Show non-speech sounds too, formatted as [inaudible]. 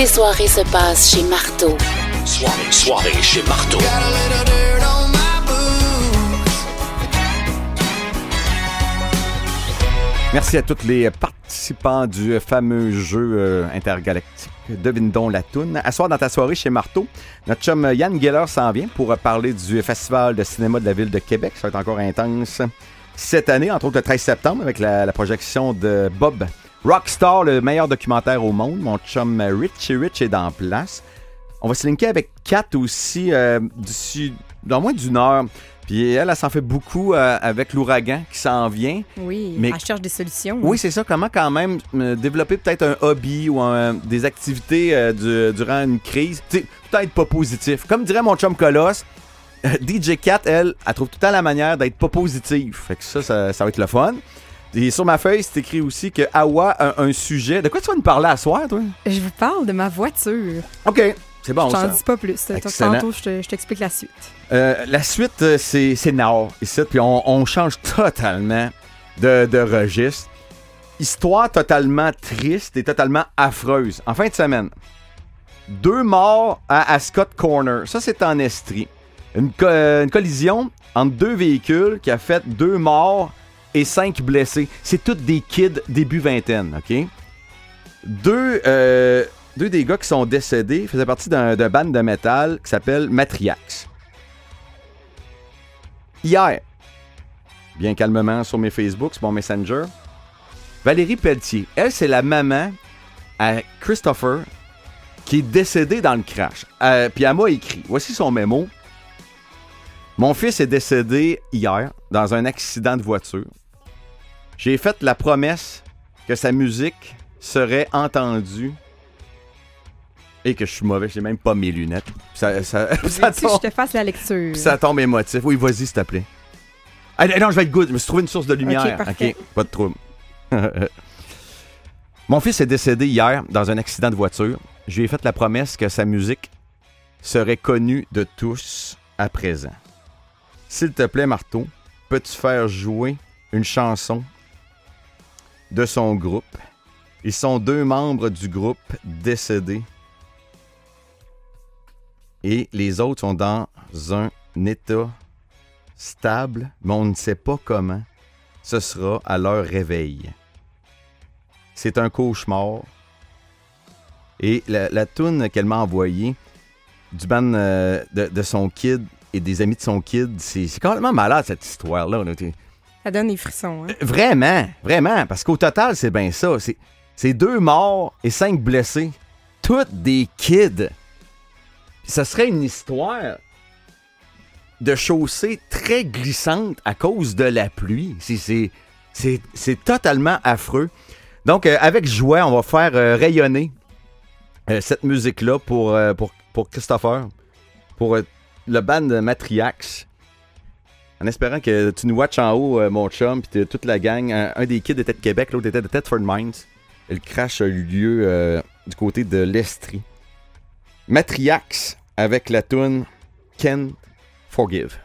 tes soirées se passent chez Marteau. Soirée, soirée chez Marteau. Merci à tous les participants du fameux jeu euh, intergalactique Devine donc la toune. À soir dans ta soirée chez Marteau, notre chum Yann Geller s'en vient pour parler du Festival de cinéma de la ville de Québec. Ça va être encore intense cette année, entre autres le 13 septembre, avec la, la projection de Bob Rockstar, le meilleur documentaire au monde. Mon chum Richie Rich est dans place. On va se linker avec Kat aussi, euh, d'ici, dans moins d'une heure. Puis elle, elle, s'en fait beaucoup euh, avec l'ouragan qui s'en vient. Oui, Mais- elle cherche des solutions. Oui, c'est ça. Comment quand même euh, développer peut-être un hobby ou un- des activités euh, du- durant une crise? Peut-être pas positif. Comme dirait mon chum Colosse, DJ Cat, elle, elle trouve tout le temps la manière d'être pas positive. Fait que ça, ça, ça va être le fun. Et sur ma feuille, c'est écrit aussi que Awa a un sujet. De quoi tu vas nous parler à soir, toi? Je vous parle de ma voiture. OK. C'est bon, je t'en dis pas plus. Tantôt, je te- je t'explique la suite. Euh, la suite, euh, c'est Nord, ici, puis on, on change totalement de, de registre. Histoire totalement triste et totalement affreuse. En fin de semaine, deux morts à Ascot Corner. Ça, c'est en Estrie. Une, co- euh, une collision entre deux véhicules qui a fait deux morts et cinq blessés. C'est tous des kids début vingtaine, OK? Deux, euh, deux des gars qui sont décédés faisaient partie d'un d'un band de métal qui s'appelle Matriax. Hier, bien calmement sur mes Facebook, sur mon Messenger, Valérie Pelletier, elle, c'est la maman à Christopher qui est décédé dans le crash. Euh, Puis elle m'a écrit, voici son mémo. Mon fils est décédé hier dans un accident de voiture. J'ai fait la promesse que sa musique serait entendue et que je suis mauvais, j'ai même pas mes lunettes. Ça, ça, [laughs] ça Si je tombe- te fasse la lecture? ça tombe émotif. Oui, vas-y, s'il te plaît. Ah, non, je vais être good. Je me suis trouvé une source de lumière. Ok, pas de trouble. [laughs] Mon fils est décédé hier dans un accident de voiture. Je lui ai fait la promesse que sa musique serait connue de tous à présent. S'il te plaît, Marteau, peux-tu faire jouer une chanson de son groupe? Ils sont deux membres du groupe décédés. Et les autres sont dans un état stable, mais on ne sait pas comment ce sera à leur réveil. C'est un cauchemar. Et la, la toune qu'elle m'a envoyée du band euh, de son kid et des amis de son kid, c'est complètement malade cette histoire-là. Ça donne des frissons. Hein? Vraiment, vraiment, parce qu'au total, c'est bien ça. C'est- deux morts et cinq blessés. Toutes des kids. Puis ça serait une histoire de chaussée très glissante à cause de la pluie. C'est- totalement affreux. Donc, euh, avec joie, on va faire euh, rayonner euh, cette musique-là pour, euh, pour, pour Christopher, pour euh, le band de Matriax. En espérant que tu nous watches en haut, euh, mon chum, puis toute la gang. Un, des kids était de Québec, l'autre était de Thetford Mines. Le crash a eu lieu euh, du côté de l'Estrie. Matriax avec la tune Can Forgive.